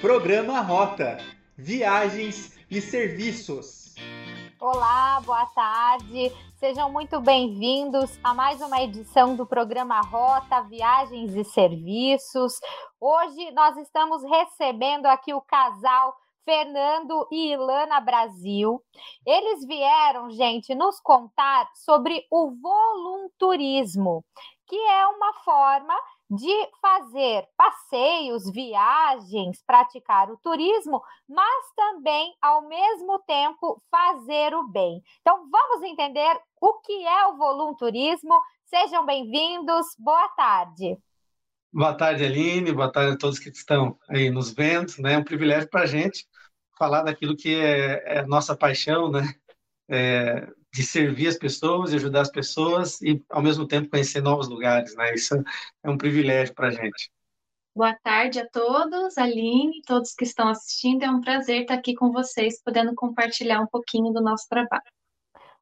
Programa Rota Viagens e Serviços. Olá, boa tarde. Sejam muito bem-vindos a mais uma edição do programa Rota Viagens e Serviços. Hoje nós estamos recebendo aqui o casal Fernando e Ilana Brasil. Eles vieram, gente, nos contar sobre o volunturismo, que é uma forma de fazer passeios, viagens, praticar o turismo, mas também, ao mesmo tempo, fazer o bem. Então, vamos entender o que é o volunturismo. Sejam bem-vindos, boa tarde. Boa tarde, Aline, boa tarde a todos que estão aí nos vendo. Né? É um privilégio para a gente falar daquilo que é, é nossa paixão, né? É, de servir as pessoas, de ajudar as pessoas e, ao mesmo tempo, conhecer novos lugares, né? Isso é um privilégio para a gente. Boa tarde a todos, Aline, todos que estão assistindo. É um prazer estar aqui com vocês, podendo compartilhar um pouquinho do nosso trabalho.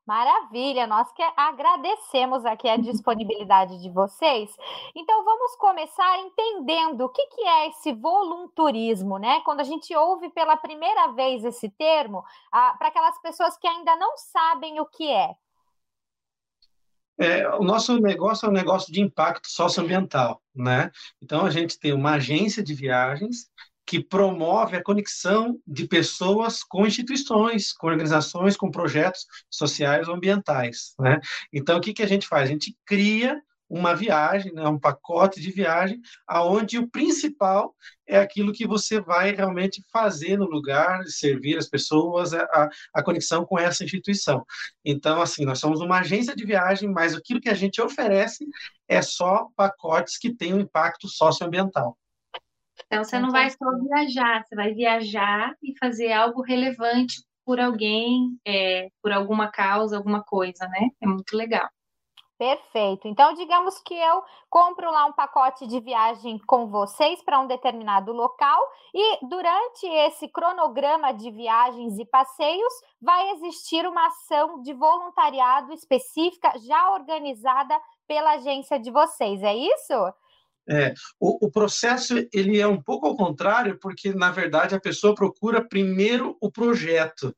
Maravilha, nós que agradecemos aqui a disponibilidade de vocês. Então vamos começar entendendo o que, que é esse volunturismo, né? Quando a gente ouve pela primeira vez esse termo, para aquelas pessoas que ainda não sabem o que é. É, o nosso negócio é um negócio de impacto socioambiental, né? Então a gente tem uma agência de viagens que promove a conexão de pessoas com instituições, com organizações, com projetos sociais ou ambientais. Né? Então, o que, que a gente faz? A gente cria uma viagem, né, um pacote de viagem, aonde o principal é aquilo que você vai realmente fazer no lugar, servir as pessoas, a, a conexão com essa instituição. Então, assim, nós somos uma agência de viagem, mas aquilo que a gente oferece é só pacotes que têm um impacto socioambiental. Então, você não vai só viajar, você vai viajar e fazer algo relevante por alguém, é, por alguma causa, alguma coisa, né? É muito legal. Perfeito. Então, digamos que eu compro lá um pacote de viagem com vocês para um determinado local e durante esse cronograma de viagens e passeios vai existir uma ação de voluntariado específica já organizada pela agência de vocês. É isso? É, o, o, processo ele é um pouco ao contrário, porque na verdade a pessoa procura primeiro o projeto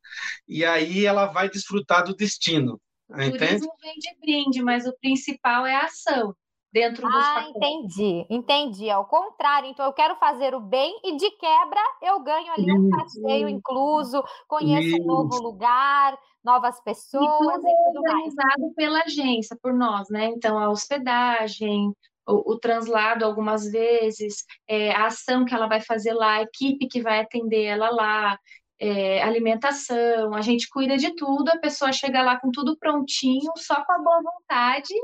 e aí ela vai desfrutar do destino. O entende? turismo vem de brinde, mas o principal é a ação dentro dos Ah, entendi, entendi. Ao contrário, então eu quero fazer o bem e de quebra eu ganho ali um passeio incluso, conheço Isso. um novo lugar, novas pessoas e tudo, e tudo é organizado pela agência, por nós, né? Então a hospedagem, o, o translado algumas vezes, é, a ação que ela vai fazer lá, a equipe que vai atender ela lá, é, alimentação, a gente cuida de tudo, a pessoa chega lá com tudo prontinho, só com a boa vontade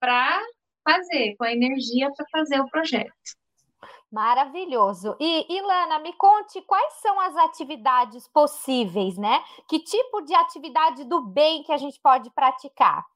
para fazer, com a energia para fazer o projeto. Maravilhoso. E Ilana, me conte quais são as atividades possíveis, né? Que tipo de atividade do bem que a gente pode praticar?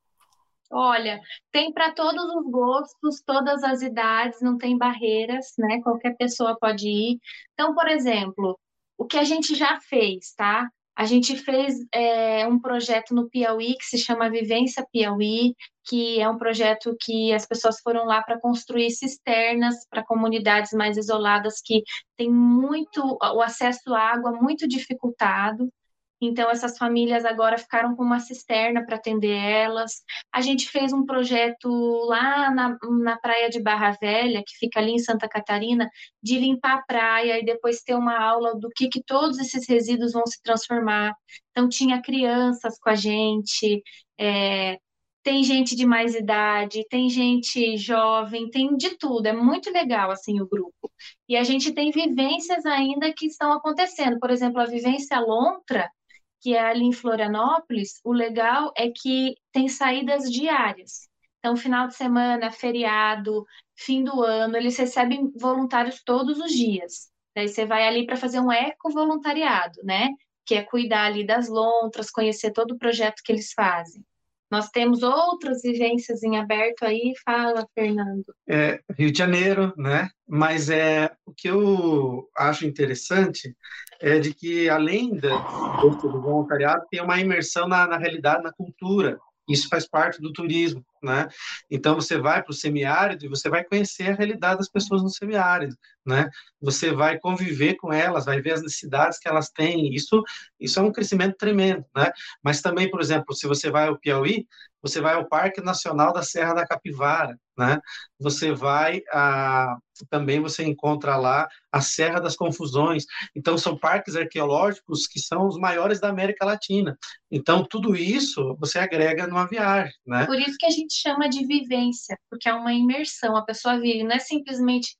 Olha, tem para todos os gostos, todas as idades, não tem barreiras, né? Qualquer pessoa pode ir. Então, por exemplo, o que a gente já fez, tá? A gente fez é, um projeto no Piauí que se chama Vivência Piauí, que é um projeto que as pessoas foram lá para construir cisternas para comunidades mais isoladas que têm muito o acesso à água muito dificultado. Então, essas famílias agora ficaram com uma cisterna para atender elas. A gente fez um projeto lá na, na praia de Barra Velha, que fica ali em Santa Catarina, de limpar a praia e depois ter uma aula do que, que todos esses resíduos vão se transformar. Então, tinha crianças com a gente, é, tem gente de mais idade, tem gente jovem, tem de tudo. É muito legal, assim, o grupo. E a gente tem vivências ainda que estão acontecendo. Por exemplo, a vivência Lontra, que é ali em Florianópolis, o legal é que tem saídas diárias. Então, final de semana, feriado, fim do ano, eles recebem voluntários todos os dias. Daí você vai ali para fazer um eco-voluntariado, né? Que é cuidar ali das lontras, conhecer todo o projeto que eles fazem. Nós temos outras vivências em aberto aí, fala, Fernando. É, Rio de Janeiro, né? Mas é o que eu acho interessante é de que além da, do voluntariado tem uma imersão na, na realidade, na cultura. Isso faz parte do turismo, né? Então você vai para o semiárido e você vai conhecer a realidade das pessoas no semiárido, né? Você vai conviver com elas, vai ver as necessidades que elas têm. Isso, isso é um crescimento tremendo, né? Mas também, por exemplo, se você vai ao Piauí, você vai ao Parque Nacional da Serra da Capivara, né? Você vai a também você encontra lá a Serra das Confusões. Então são parques arqueológicos que são os maiores da América Latina. Então tudo isso você agrega numa viagem, né? Por isso que a gente chama de vivência, porque é uma imersão. A pessoa vive, não é simplesmente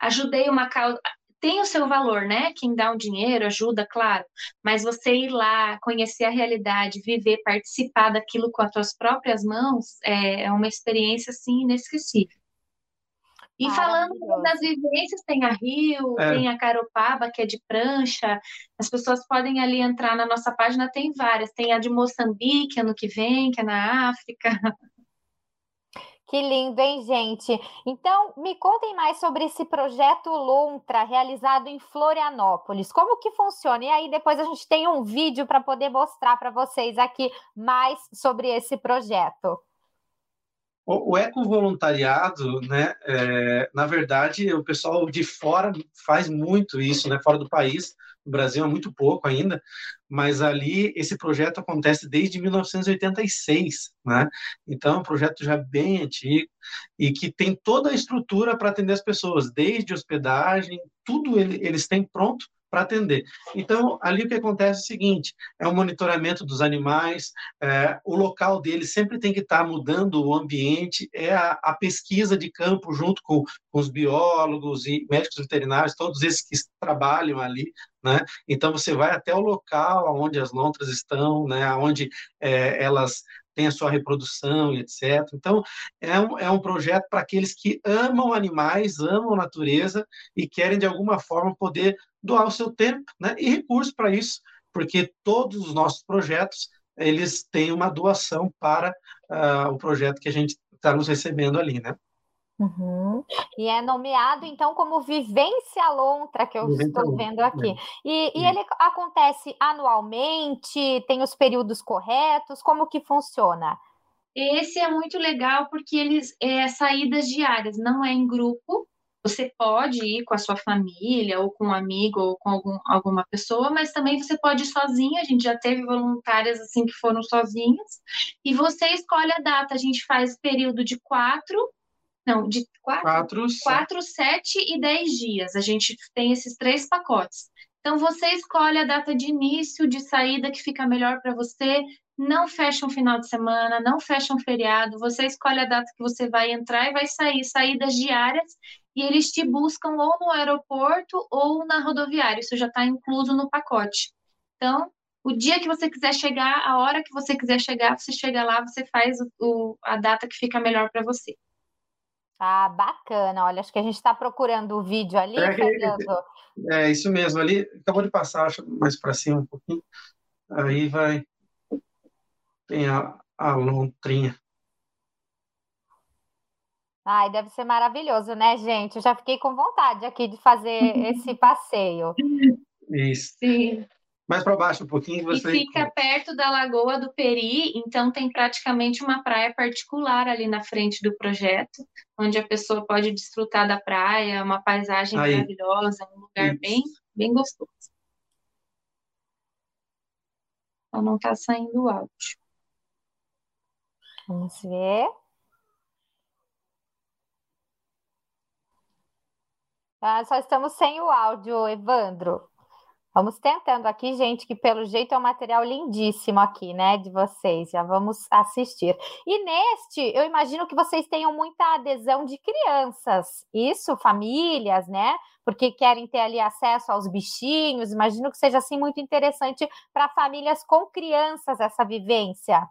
ajudei uma causa, tem o seu valor, né? Quem dá um dinheiro ajuda, claro, mas você ir lá, conhecer a realidade, viver, participar daquilo com as suas próprias mãos é, é uma experiência assim inesquecível. E falando das vivências, tem a Rio, é. tem a Caropaba, que é de prancha. As pessoas podem ali entrar na nossa página, tem várias. Tem a de Moçambique ano que vem, que é na África. Que lindo, hein, gente? Então, me contem mais sobre esse projeto Lontra, realizado em Florianópolis. Como que funciona? E aí, depois a gente tem um vídeo para poder mostrar para vocês aqui mais sobre esse projeto. O, o ecovoluntariado, né, é, na verdade, o pessoal de fora faz muito isso, né, fora do país, no Brasil é muito pouco ainda, mas ali esse projeto acontece desde 1986, né? Então é um projeto já bem antigo e que tem toda a estrutura para atender as pessoas, desde hospedagem, tudo eles têm pronto para atender. Então, ali o que acontece é o seguinte: é o monitoramento dos animais, é, o local deles sempre tem que estar tá mudando o ambiente, é a, a pesquisa de campo junto com, com, os biólogos e médicos veterinários, todos esses que trabalham ali. Né? Então, você vai até o local onde as lontras estão, né? onde é, elas tem a sua reprodução e etc. Então, é um, é um projeto para aqueles que amam animais, amam natureza e querem, de alguma forma, poder doar o seu tempo né, e recursos para isso, porque todos os nossos projetos eles têm uma doação para uh, o projeto que a gente está nos recebendo ali, né? Uhum. E é nomeado, então, como Vivência Lontra, que eu Vivência estou vendo aqui. E, e, ele acontece anualmente? Tem os períodos corretos? Como que funciona? Esse é muito legal porque eles é saídas diárias, não é em grupo. Você pode ir com a sua família, ou com um amigo, ou com algum, alguma pessoa, mas também você pode ir sozinho. A gente já teve voluntárias assim que foram sozinhas. E você escolhe a data. A gente faz período de quatro não, de quatro, quatro, quatro sete e dez dias. A gente tem esses três pacotes. Então, você escolhe a data de início, de saída que fica melhor para você. Não fecha um final de semana, não fecha um feriado. Você escolhe a data que você vai entrar e vai sair, saídas diárias. E eles te buscam ou no aeroporto ou na rodoviária. Isso já está incluso no pacote. Então, o dia que você quiser chegar, a hora que você quiser chegar, você chega lá, você faz o, o a data que fica melhor para você. Ah, bacana. Olha, acho que a gente está procurando o vídeo ali, é, Fernando. É, isso mesmo. Ali, acabou de passar, acho, mais para cima um pouquinho. Aí vai. Tem a, a lontrinha. Ai, deve ser maravilhoso, né, gente? Eu já fiquei com vontade aqui de fazer esse passeio. Isso. Sim mais para baixo um pouquinho. Você... E fica perto da Lagoa do Peri, então tem praticamente uma praia particular ali na frente do projeto, onde a pessoa pode desfrutar da praia, uma paisagem Aí. maravilhosa, um lugar bem, bem gostoso. Então não está saindo o áudio. Vamos ver. Ah, só estamos sem o áudio, Evandro. Vamos tentando aqui, gente, que pelo jeito é um material lindíssimo aqui, né, de vocês. Já vamos assistir. E neste, eu imagino que vocês tenham muita adesão de crianças, isso, famílias, né? Porque querem ter ali acesso aos bichinhos. Imagino que seja assim muito interessante para famílias com crianças essa vivência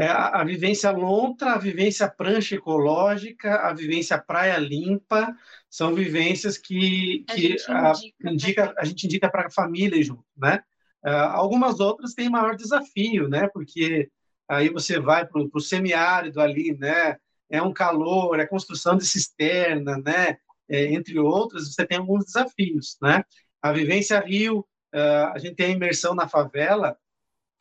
é a, a, vivência lontra, a vivência prancha ecológica, a vivência praia limpa, são vivências que, que a, gente indica, indica, a gente indica para a família junto, né? Uh, algumas outras têm maior desafio, né? Porque aí você vai para o semiárido ali, né? É um calor, é construção de cisterna, né? É, entre outras, você tem alguns desafios, né? A vivência Rio, uh, a gente tem a imersão na favela,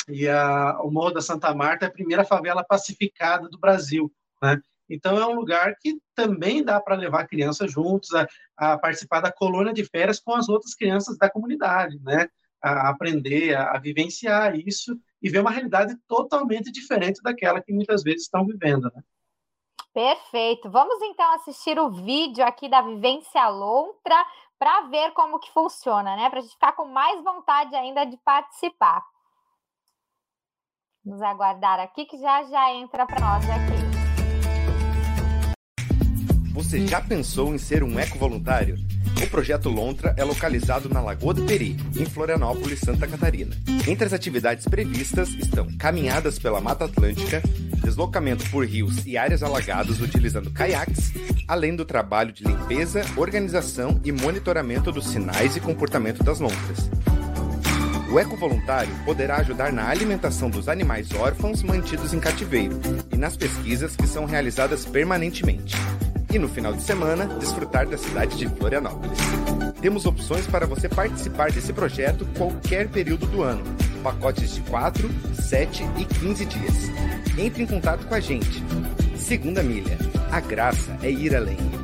e a, o Morro da Santa Marta é a primeira favela pacificada do Brasil, né? Então é um lugar que também dá para levar crianças juntos a, a, participar da colônia de férias com as outras crianças da comunidade, né? A aprender, a, a vivenciar isso e ver uma realidade totalmente diferente daquela que muitas vezes estão vivendo, né? Perfeito. Vamos então assistir o vídeo aqui da Vivência Lontra para ver como que funciona, né? Para a gente ficar com mais vontade ainda de participar. Vamos aguardar aqui que já já entra para nós aqui. Você já pensou em ser um eco-voluntário? O projeto Lontra é localizado na Lagoa do Peri, em Florianópolis, Santa Catarina. Entre as atividades previstas estão caminhadas pela Mata Atlântica, deslocamento por rios e áreas alagadas utilizando caiaques, além do trabalho de limpeza, organização e monitoramento dos sinais e comportamento das lontras. O eco-voluntário poderá ajudar na alimentação dos animais órfãos mantidos em cativeiro e nas pesquisas que são realizadas permanentemente e no final de semana desfrutar da cidade de Florianópolis. Temos opções para você participar desse projeto qualquer período do ano. Pacotes de 4, 7 e 15 dias. Entre em contato com a gente. Segunda milha. A graça é ir além.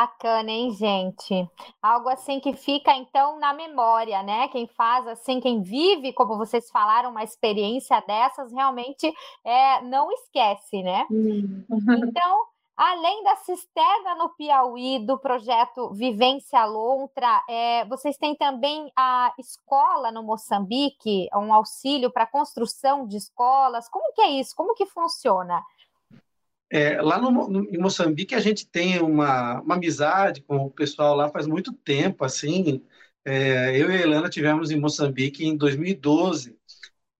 Bacana, hein, gente? Algo assim que fica então na memória, né? Quem faz assim, quem vive, como vocês falaram, uma experiência dessas, realmente é, não esquece, né? Uhum. Então, além da cisterna no Piauí, do projeto Vivência Lontra, é, vocês têm também a escola no Moçambique, um auxílio para construção de escolas. Como que é isso? Como que funciona? É, lá no, no, em Moçambique a gente tem uma, uma amizade com o pessoal lá faz muito tempo, assim. É, eu e a Helena tivemos em Moçambique em 2012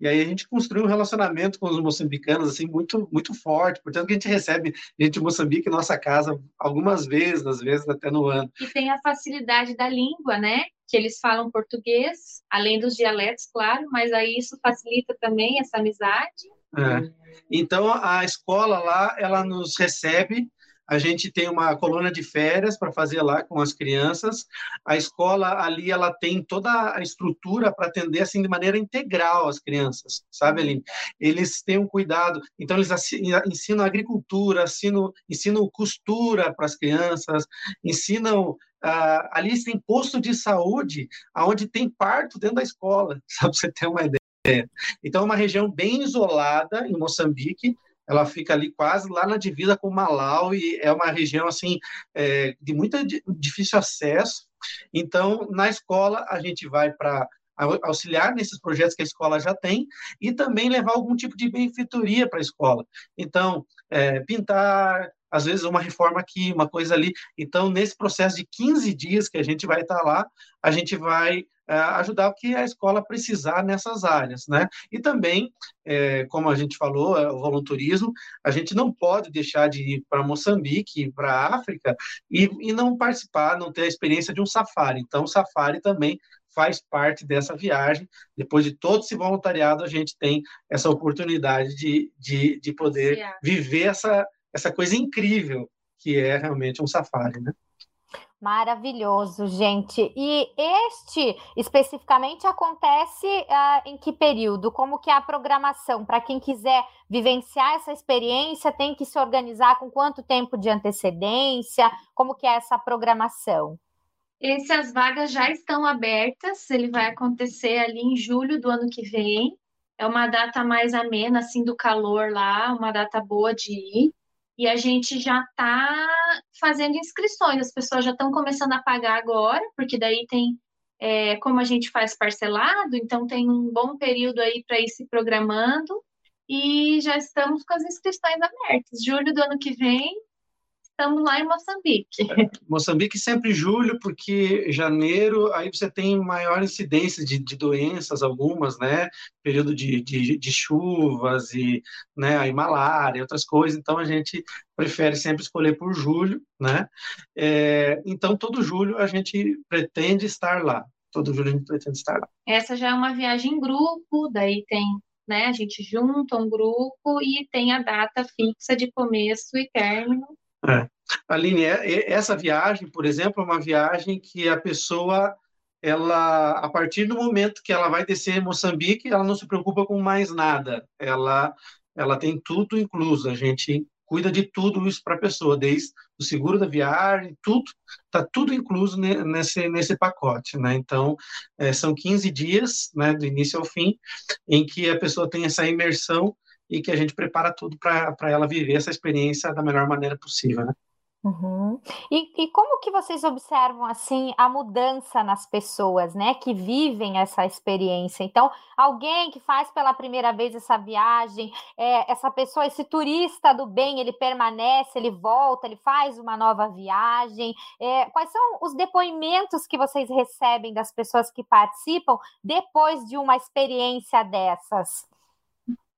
e aí a gente construiu um relacionamento com os moçambicanos assim muito muito forte. Portanto, a gente recebe gente de Moçambique em nossa casa algumas vezes, às vezes até no ano. E tem a facilidade da língua, né? Que eles falam português, além dos dialetos, claro, mas aí isso facilita também essa amizade. É. Então, a escola lá, ela nos recebe, a gente tem uma coluna de férias para fazer lá com as crianças. A escola ali, ela tem toda a estrutura para atender assim de maneira integral as crianças, sabe, Aline? Eles têm um cuidado, então eles ensinam agricultura, ensinam, ensinam costura para as crianças, ensinam Uh, ali tem posto de saúde, aonde tem parto dentro da escola, sabe? Você ter uma ideia. É. Então, é uma região bem isolada em Moçambique, ela fica ali quase lá na divisa com Malau é uma região assim é, de muito difícil acesso. Então, na escola a gente vai para auxiliar nesses projetos que a escola já tem e também levar algum tipo de benfeitoria para a escola. Então, é, pintar, às vezes uma reforma aqui, uma coisa ali. Então, nesse processo de 15 dias que a gente vai estar lá, a gente vai é, ajudar o que a escola precisar nessas áreas, né? E também, é, como a gente falou, é, o voluntarismo, a gente não pode deixar de ir para Moçambique, para a África, e, e não participar, não ter a experiência de um safari. Então, o safari também faz parte dessa viagem. Depois de todo esse voluntariado, a gente tem essa oportunidade de, de, de poder viver essa, essa coisa incrível que é realmente um safari, né? Maravilhoso, gente. E este especificamente acontece uh, em que período? Como que é a programação? Para quem quiser vivenciar essa experiência, tem que se organizar com quanto tempo de antecedência? Como que é essa programação? Essas vagas já estão abertas, ele vai acontecer ali em julho do ano que vem. É uma data mais amena, assim, do calor lá, uma data boa de ir e a gente já está fazendo inscrições, as pessoas já estão começando a pagar agora, porque daí tem, é, como a gente faz parcelado, então tem um bom período aí para ir se programando, e já estamos com as inscrições abertas. Julho do ano que vem, estamos lá em Moçambique. É, Moçambique sempre julho, porque janeiro aí você tem maior incidência de, de doenças, algumas, né? Período de, de, de, chuvas e, né, aí malária, outras coisas. Então a gente prefere sempre escolher por julho, né? É, então todo julho a gente pretende estar lá. Todo julho a gente pretende estar lá. Essa já é uma viagem em grupo, daí tem né? A gente junta um grupo e tem a data fixa de começo e término é. Aline, é, essa viagem, por exemplo, é uma viagem que a pessoa ela, a partir do momento que ela vai descer em Moçambique, ela não se preocupa com mais nada. Ela, ela tem tudo incluso. A gente cuida de tudo isso para a pessoa, desde o seguro da viagem, tudo, está tudo incluso nesse, nesse pacote, né? Então, é, são 15 dias, né, do início ao fim, em que a pessoa tem essa imersão e que a gente prepara tudo para ela viver essa experiência da melhor maneira possível, né? Uhum. E, e, como que vocês observam assim a mudança nas pessoas, né, que vivem essa experiência? Então, alguém que faz pela primeira vez essa viagem, é, essa pessoa, esse turista do bem, ele permanece, ele volta, ele faz uma nova viagem. É, quais são os depoimentos que vocês recebem das pessoas que participam depois de uma experiência dessas?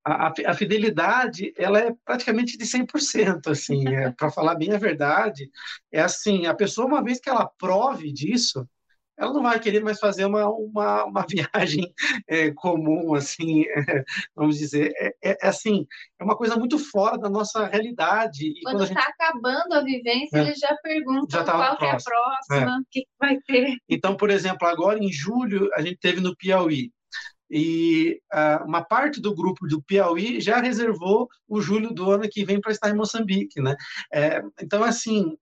A, a, fidelidade ela é praticamente de 100%, assim, é, para falar bem a verdade, é assim, a pessoa, uma vez que ela prove disso, ela não vai querer mais fazer uma, uma, uma viagem é, comum, assim, é, vamos dizer, é, é, é, assim, é uma coisa muito fora da nossa realidade. Quando está gente... acabando a vivência, é. eles já perguntam já tá qual é a próxima, o que vai ter. Então, por exemplo, agora em julho, a gente teve no Piauí, e uh, uma parte do grupo do Piauí já reservou o julho do ano que vem para estar em Moçambique, né? É, então, assim,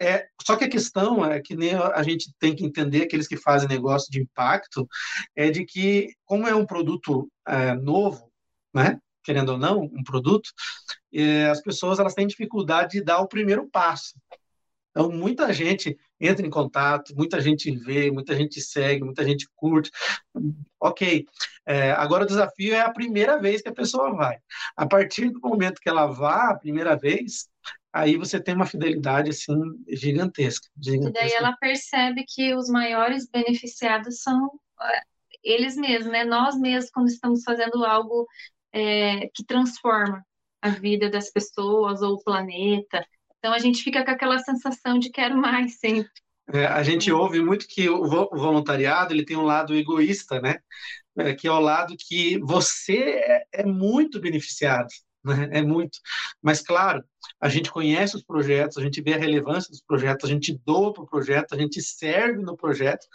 é, só que a questão é que nem a gente tem que entender, aqueles que fazem negócio de impacto, é de que, como é um produto é, novo, né? querendo ou não, um produto, é, as pessoas elas têm dificuldade de dar o primeiro passo. Então, muita gente entra em contato, muita gente vê, muita gente segue, muita gente curte. Ok. É, agora o desafio é a primeira vez que a pessoa vai. A partir do momento que ela vá a primeira vez, aí você tem uma fidelidade assim gigantesca. gigantesca. E daí ela percebe que os maiores beneficiados são é, eles mesmos, né? Nós mesmos quando estamos fazendo algo é, que transforma a vida das pessoas ou o planeta. Então a gente fica com aquela sensação de quero mais sempre. É, a gente ouve muito que o voluntariado ele tem um lado egoísta, né? É, que é o lado que você é, é muito beneficiado, né? É muito. Mas claro, a gente conhece os projetos, a gente vê a relevância dos projetos, a gente doa para o projeto, a gente serve no projeto.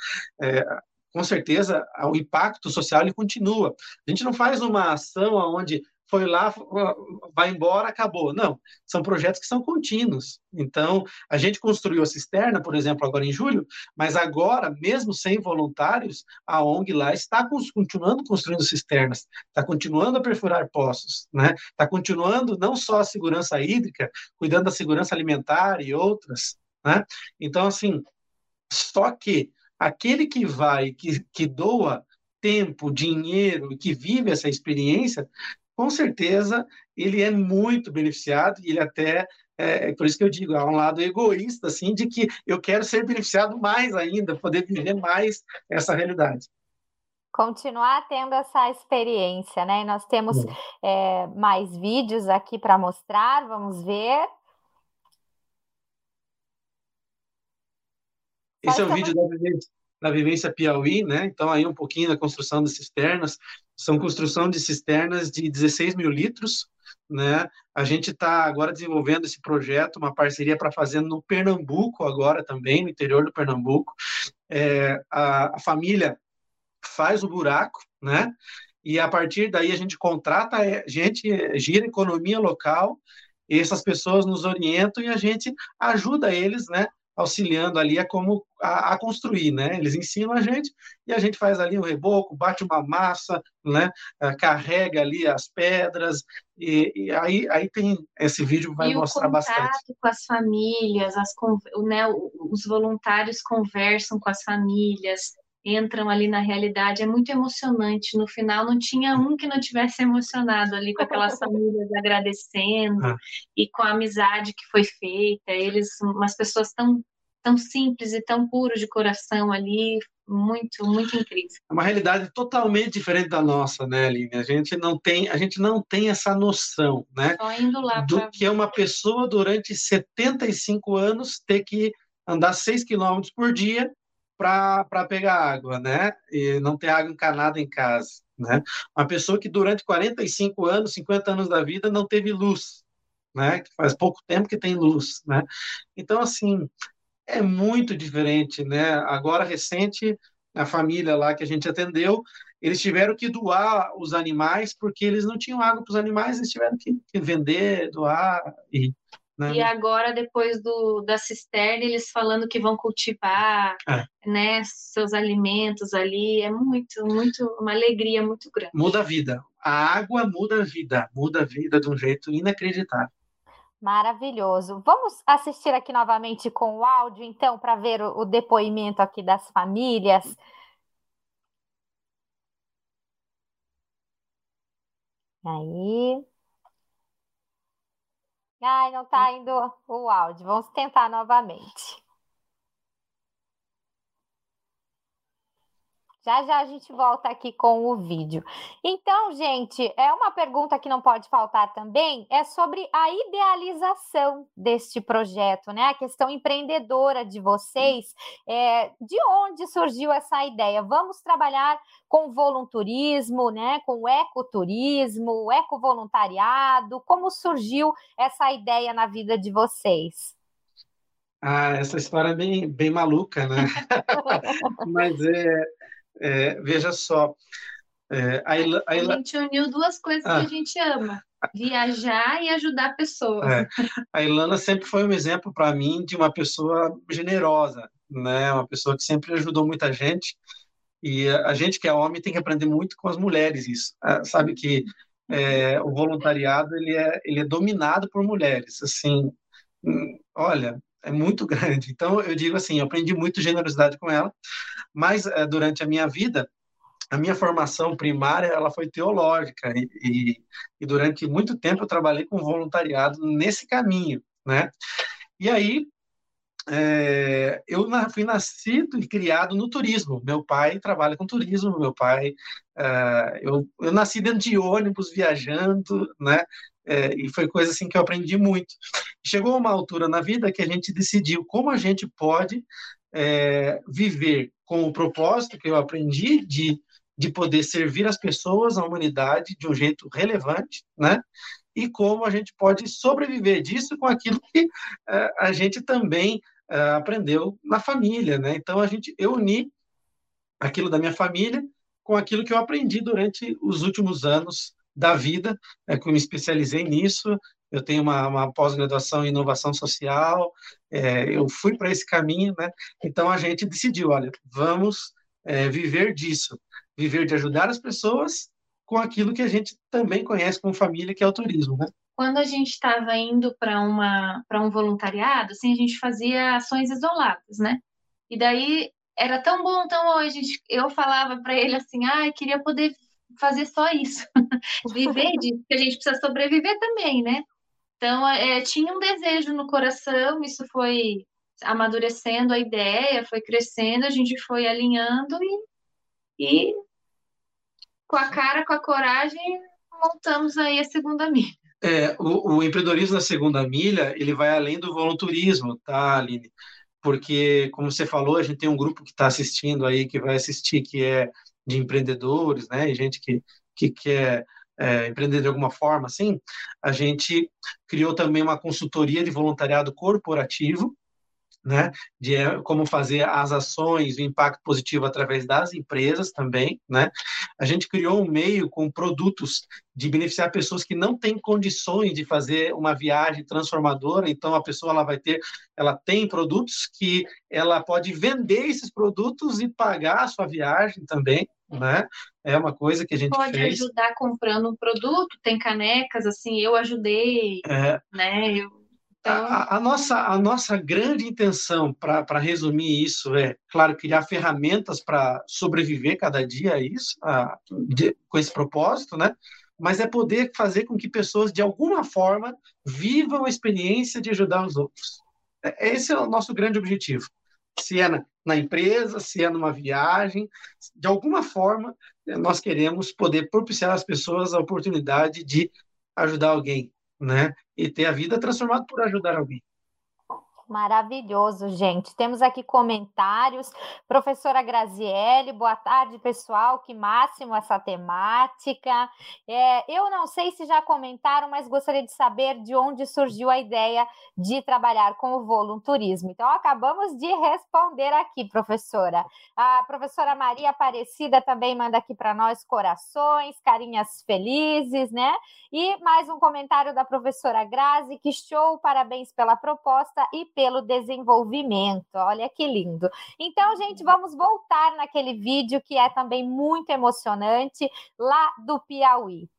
É, com certeza, o impacto social ele continua. A gente não faz uma ação onde foi lá, vai embora, acabou. Não, são projetos que são contínuos. Então, a gente construiu a cisterna, por exemplo, agora em julho, mas agora, mesmo sem voluntários, a ONG lá está continuando construindo cisternas, está continuando a perfurar poços, né? está continuando não só a segurança hídrica, cuidando da segurança alimentar e outras. Né? Então, assim, só que aquele que vai, que, que doa tempo, dinheiro, que vive essa experiência, com certeza ele é muito beneficiado e ele até é, por isso que eu digo, há um lado egoísta assim de que eu quero ser beneficiado mais ainda, poder viver mais essa realidade. Continuar tendo essa experiência, né? E nós temos é, mais vídeos aqui para mostrar, vamos ver. Esse é o vídeo da vivência na vivência Piauí, né? Então, aí um pouquinho da construção de cisternas. São construção de cisternas de 16 mil litros, né? A gente está agora desenvolvendo esse projeto, uma parceria para fazer no Pernambuco agora também, no interior do Pernambuco. É, a, a família faz o buraco, né? E a partir daí a gente contrata a gente, gira a economia local, essas pessoas nos orientam e a gente ajuda eles, né, auxiliando ali a como a, a, construir, né? Eles ensinam a gente e a gente faz ali o um reboco, bate uma massa, né? Uh, carrega ali as pedras e, e, aí aí tem esse vídeo vai e mostrar o bastante. com as famílias, as né? Os voluntários conversam com as famílias entram ali na realidade, é muito emocionante. No final, não tinha um que não tivesse emocionado ali com aquelas famílias agradecendo ah. e com a amizade que foi feita. Eles, umas pessoas tão, tão simples e tão puros de coração ali, muito, muito incrível. É uma realidade totalmente diferente da nossa, né, Aline? A gente não tem, a gente não tem essa noção, né? Só indo lá do pra... que é uma pessoa durante 75 anos ter que andar 6 quilômetros por dia para pegar água, né? E não ter água encanada em casa, né? Uma pessoa que durante 45 anos, 50 anos da vida não teve luz, né? Que faz pouco tempo que tem luz, né? Então, assim, é muito diferente, né? Agora, recente, a família lá que a gente atendeu, eles tiveram que doar os animais porque eles não tinham água para os animais, eles tiveram que, vender, doar e né? E agora, depois do, da cisterna, eles falando que vão cultivar é. né, seus alimentos ali. É muito, muito, uma alegria muito grande. Muda a vida. A água muda a vida, muda a vida de um jeito inacreditável. Maravilhoso. Vamos assistir aqui novamente com o áudio, então, para ver o, o depoimento aqui das famílias. Aí. Ai, não está indo o áudio. Vamos tentar novamente. Já já a gente volta aqui com o vídeo. Então, gente, é uma pergunta que não pode faltar também, é sobre a idealização deste projeto, né? A questão empreendedora de vocês, é, de onde surgiu essa ideia? Vamos trabalhar com volunturismo, né? Com ecoturismo, ecovoluntariado. Como surgiu essa ideia na vida de vocês? Ah, essa história é bem, bem maluca, né? Mas é, é, veja só. É, a, Il a, a, gente uniu duas coisas ah, que a gente ama: viajar e ajudar pessoas. É, a Ilana sempre foi um exemplo para mim de uma pessoa generosa, né? Uma pessoa que sempre ajudou muita gente. E a gente que é homem tem que aprender muito com as mulheres isso. Ah, sabe que é, o voluntariado ele é, ele é dominado por mulheres. Assim, hum, olha, é muito grande. Então, eu digo assim, eu aprendi muito generosidade com ela, mas é, durante a minha vida, a minha formação primária ela foi teológica e, e, e, durante muito tempo eu trabalhei com voluntariado nesse caminho, né? E aí é, eu fui nascido e criado no turismo. Meu pai trabalha com turismo, meu pai é, eu, eu nasci dentro de ônibus viajando, né? É, e foi coisa assim que eu aprendi muito. Chegou uma altura na vida que a gente decidiu como a gente pode é, viver com o propósito que eu aprendi de, de poder servir as pessoas, a humanidade, de um jeito relevante, né? E como a gente pode sobreviver disso com aquilo que é, a gente também é, aprendeu na família, né? Então a gente, eu uni aquilo da minha família com aquilo que eu aprendi durante os últimos anos da vida, é que eu me especializei nisso. Eu tenho uma, uma pós-graduação em inovação social, é, eu fui para esse caminho, né? Então a gente decidiu, olha, vamos é, viver disso, viver de ajudar as pessoas com aquilo que a gente também conhece como família, que é o turismo, né? Quando a gente estava indo para um voluntariado, assim, a gente fazia ações isoladas, né? E daí era tão bom, tão hoje, eu falava para ele assim, ah, queria poder fazer só isso, viver disso, porque a gente precisa sobreviver também, né? Então, é, tinha um desejo no coração, isso foi amadurecendo a ideia, foi crescendo, a gente foi alinhando e, e com a cara, com a coragem, montamos aí a segunda milha. É, o, o empreendedorismo na segunda milha, ele vai além do volunturismo, tá, Aline? Porque, como você falou, a gente tem um grupo que está assistindo aí, que vai assistir, que é de empreendedores, né, e gente que, que quer é, empreender de alguma forma, assim, a gente criou também uma consultoria de voluntariado corporativo, né, de é, como fazer as ações, o impacto positivo através das empresas também, né. A gente criou um meio com produtos de beneficiar pessoas que não têm condições de fazer uma viagem transformadora, então a pessoa ela vai ter, ela tem produtos que ela pode vender esses produtos e pagar a sua viagem também, né? É uma coisa que a gente pode fez. ajudar comprando um produto, tem canecas assim, eu ajudei, é. né? Eu então... A, a, nossa, a nossa grande intenção, para resumir isso, é, claro, criar ferramentas para sobreviver cada dia a isso, a, de, com esse propósito, né? Mas é poder fazer com que pessoas, de alguma forma, vivam a experiência de ajudar os outros. É, esse é o nosso grande objetivo. Se é na, na empresa, se é numa viagem, de alguma forma, nós queremos poder propiciar às pessoas a oportunidade de ajudar alguém, né? E ter a vida transformada por ajudar alguém. Maravilhoso, gente. Temos aqui comentários. Professora Graziele, boa tarde, pessoal. Que máximo essa temática. É, eu não sei se já comentaram, mas gostaria de saber de onde surgiu a ideia de trabalhar com o volunturismo. Então, acabamos de responder aqui, professora. A professora Maria Aparecida também manda aqui para nós corações, carinhas felizes, né? E mais um comentário da professora Grazi, que show, parabéns pela proposta e pelo desenvolvimento. Olha que lindo. Então, gente, vamos voltar naquele vídeo que é também muito emocionante lá do Piauí.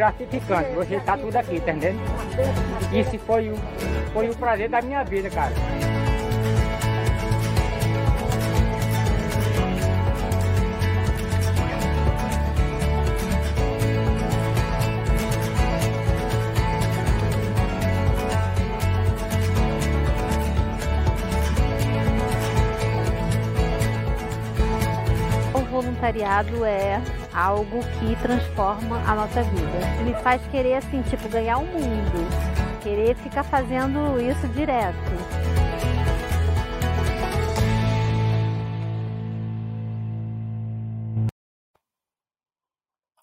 Gratificante. Você está tudo aqui, tá entendendo? Isso foi o, foi o prazer da minha vida, cara. voluntariado é algo que transforma a nossa vida. Me faz querer, assim, tipo, ganhar o mundo. Querer ficar fazendo isso direto.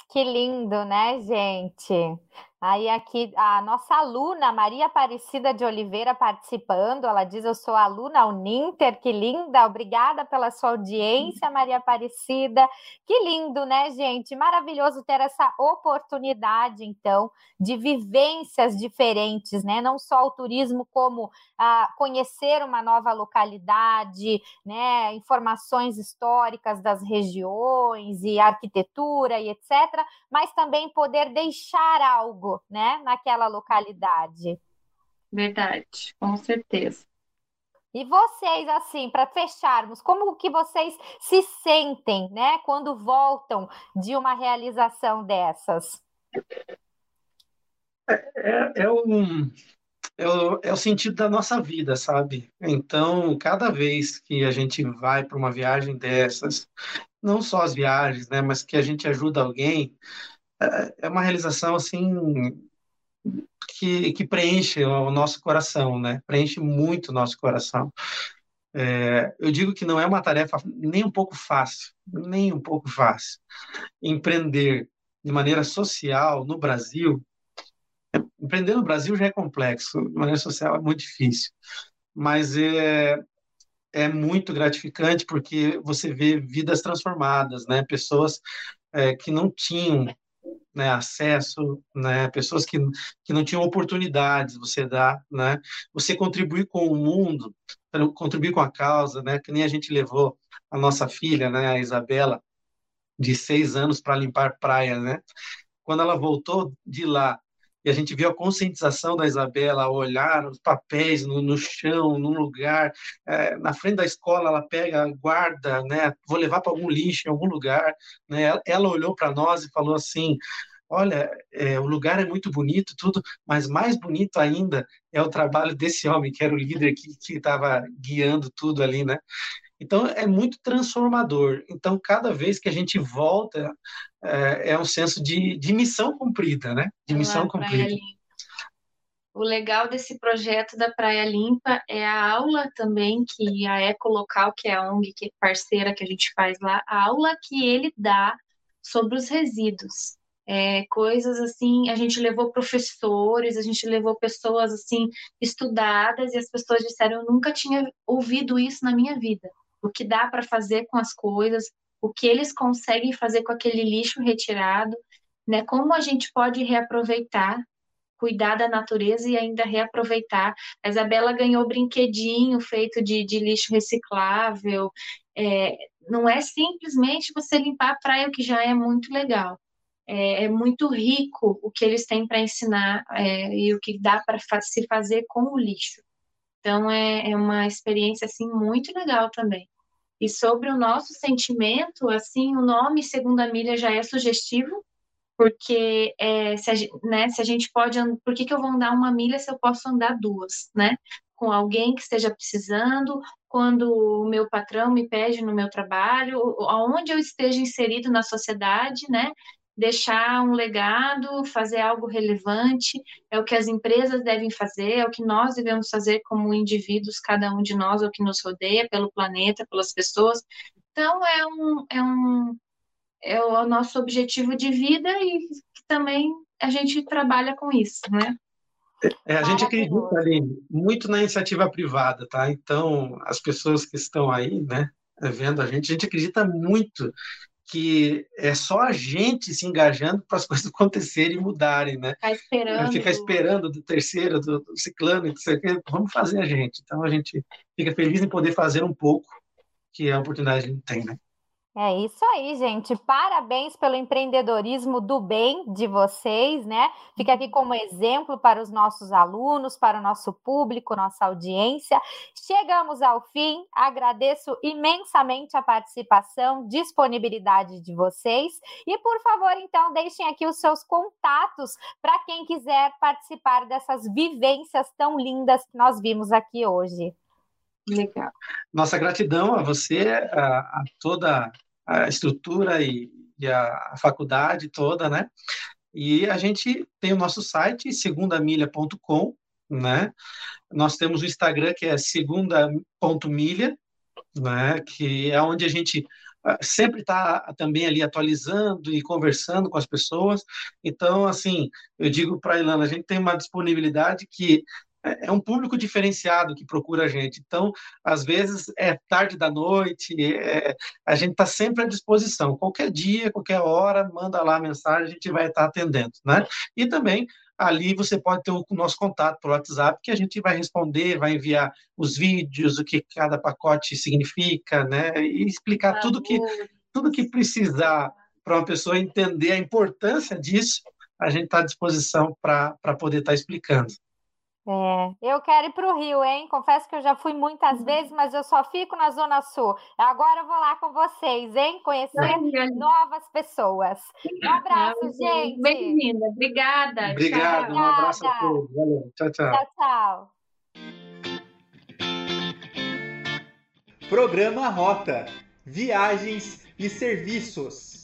Que lindo, né, gente? Aí aqui a nossa aluna Maria Aparecida de Oliveira participando, ela diz: "Eu sou aluna Uninter, que linda, obrigada pela sua audiência, Maria Aparecida". Que lindo, né, gente? Maravilhoso ter essa oportunidade então de vivências diferentes, né? Não só o turismo como ah, conhecer uma nova localidade, né, informações históricas das regiões e arquitetura e etc, mas também poder deixar algo algo, né, naquela localidade. Verdade, com certeza. E vocês, assim, para fecharmos, como que vocês se sentem, né, quando voltam de uma realização dessas? É, é, é, um, é, o, é o sentido da nossa vida, sabe? Então, cada vez que a gente vai para uma viagem dessas, não só as viagens, né, mas que a gente ajuda alguém, é, é uma realização assim que, que preenche o nosso coração, né? Preenche muito o nosso coração. É, eu digo que não é uma tarefa nem um pouco fácil, nem um pouco fácil. Empreender de maneira social no Brasil, empreender no Brasil já é complexo, de maneira social é muito difícil, mas é, é muito gratificante porque você vê vidas transformadas, né? Pessoas é, que não tinham né, acesso, né, pessoas que, que não tinham oportunidades, você dá, né, você contribuir com o mundo, contribuir com a causa, né, que nem a gente levou a nossa filha, né, a Isabela, de seis anos para limpar praia, né, quando ela voltou de lá e a gente viu a conscientização da Isabela, a olhar os papéis no, no chão, num lugar, é, na frente da escola, ela pega, guarda, né? Vou levar para algum lixo em algum lugar, né? Ela, ela olhou para nós e falou assim: olha, é, o lugar é muito bonito, tudo, mas mais bonito ainda é o trabalho desse homem, que era o líder que estava guiando tudo ali, né? Então, é muito transformador. Então, cada vez que a gente volta, é, é um senso de, de missão cumprida, né? De missão cumprida. O legal desse projeto da Praia Limpa é a aula também que a Ecolocal, que é a ONG que é parceira que a gente faz lá, a aula que ele dá sobre os resíduos. É, coisas assim, a gente levou professores, a gente levou pessoas assim estudadas e as pessoas disseram eu nunca tinha ouvido isso na minha vida o que dá para fazer com as coisas, o que eles conseguem fazer com aquele lixo retirado, né? Como a gente pode reaproveitar, cuidar da natureza e ainda reaproveitar. A Isabela ganhou brinquedinho feito de, de lixo reciclável. É, não é simplesmente você limpar a praia, o que já é muito legal. É, é muito rico o que eles têm para ensinar é, e o que dá para se fazer com o lixo. Então é, é uma experiência assim muito legal também. E sobre o nosso sentimento, assim, o nome Segunda Milha já é sugestivo, porque é, se, a, né, se a gente pode, por que, que eu vou andar uma milha se eu posso andar duas, né? Com alguém que esteja precisando, quando o meu patrão me pede no meu trabalho, aonde eu esteja inserido na sociedade, né? Deixar um legado, fazer algo relevante, é o que as empresas devem fazer, é o que nós devemos fazer como indivíduos, cada um de nós, é o que nos rodeia, pelo planeta, pelas pessoas. Então, é um, é um, é o nosso objetivo de vida e também a gente trabalha com isso, né? É, a gente acredita ali muito na iniciativa privada, tá? Então, as pessoas que estão aí, né, vendo a gente, a gente acredita muito que é só a gente se engajando para as coisas acontecerem e mudarem, né? Ficar esperando. Ficar esperando do terceiro, do, do ciclano, vamos fazer a gente. Então, a gente fica feliz em poder fazer um pouco, que é a oportunidade que a gente tem, né? É isso aí, gente. Parabéns pelo empreendedorismo do bem de vocês, né? Fica aqui como exemplo para os nossos alunos, para o nosso público, nossa audiência. Chegamos ao fim. Agradeço imensamente a participação, disponibilidade de vocês. E, por favor, então, deixem aqui os seus contatos para quem quiser participar dessas vivências tão lindas que nós vimos aqui hoje. Legal. Nossa gratidão a você, a, a toda a estrutura e, e a, faculdade toda, né? E a gente tem o nosso site, segundamilha.com, né? Nós temos o Instagram, que é segunda.milha, né? Que é onde a gente ah, sempre está também ali atualizando e conversando com as pessoas. Então, assim, eu digo para a Ilana, a gente tem uma disponibilidade que é, é um público diferenciado que procura a gente. Então, às vezes é tarde da noite, é, a gente está sempre à disposição. Qualquer dia, qualquer hora, manda lá a mensagem, a gente vai estar tá atendendo, né? E também ali você pode ter o nosso contato por WhatsApp, que a gente vai responder, vai enviar os vídeos, o que cada pacote significa, né? E explicar tudo que tudo que precisar para uma pessoa entender a importância disso, a gente está à disposição para poder estar tá explicando. É, eu quero ir para o Rio, hein? Confesso que eu já fui muitas uhum. vezes, mas eu só fico na Zona Sul. Agora eu vou lá com vocês, hein? Conhecer novas pessoas. Um abraço, gente. Bem-vinda, obrigada. Obrigado, um abraço a todos. Valeu, tchau, tchau. Tchau, tchau. Programa Rota: Viagens e Serviços.